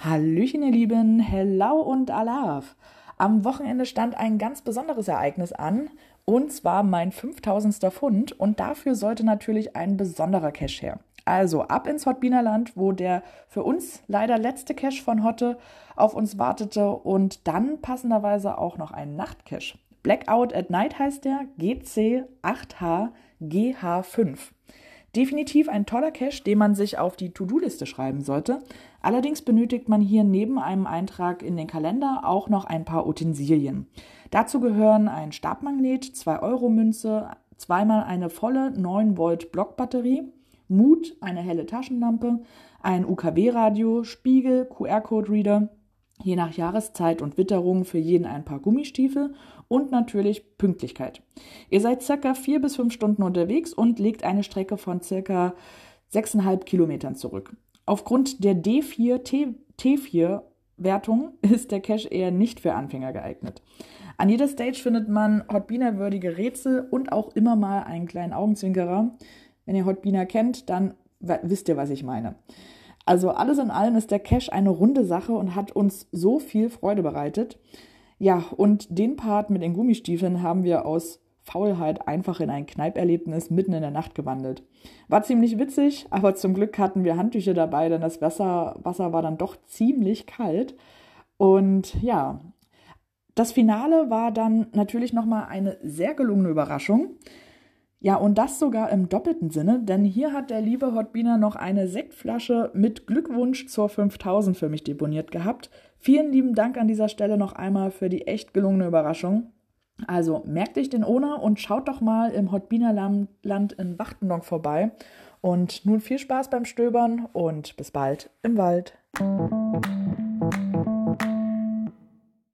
Hallöchen, ihr Lieben, hello und alaf. Am Wochenende stand ein ganz besonderes Ereignis an, und zwar mein 5000. Pfund, und dafür sollte natürlich ein besonderer Cash her. Also ab ins Hotbinerland, wo der für uns leider letzte Cash von Hotte auf uns wartete und dann passenderweise auch noch ein Nachtcash. Blackout at Night heißt der GC8H GH5. Definitiv ein toller Cache, den man sich auf die To-Do-Liste schreiben sollte. Allerdings benötigt man hier neben einem Eintrag in den Kalender auch noch ein paar Utensilien. Dazu gehören ein Stabmagnet, 2-Euro-Münze, zweimal eine volle 9-Volt-Blockbatterie, Mut, eine helle Taschenlampe, ein UKW-Radio, Spiegel, QR-Code-Reader, je nach Jahreszeit und Witterung für jeden ein paar Gummistiefel und natürlich Pünktlichkeit. Ihr seid circa vier bis fünf Stunden unterwegs und legt eine Strecke von circa sechseinhalb Kilometern zurück. Aufgrund der D4 T, T4 Wertung ist der Cache eher nicht für Anfänger geeignet. An jeder Stage findet man Hotbiner-würdige Rätsel und auch immer mal einen kleinen Augenzwinkerer. Wenn ihr Hotbiner kennt, dann wisst ihr, was ich meine. Also alles in allem ist der Cache eine runde Sache und hat uns so viel Freude bereitet. Ja, und den Part mit den Gummistiefeln haben wir aus Faulheit einfach in ein Kneiperlebnis mitten in der Nacht gewandelt. War ziemlich witzig, aber zum Glück hatten wir Handtücher dabei, denn das Wasser, Wasser war dann doch ziemlich kalt. Und ja, das Finale war dann natürlich nochmal eine sehr gelungene Überraschung. Ja, und das sogar im doppelten Sinne, denn hier hat der liebe Hotbiner noch eine Sektflasche mit Glückwunsch zur 5000 für mich deponiert gehabt. Vielen lieben Dank an dieser Stelle noch einmal für die echt gelungene Überraschung. Also merkt euch den Ona und schaut doch mal im Hotbiner Land in Wachtendonk vorbei. Und nun viel Spaß beim Stöbern und bis bald im Wald.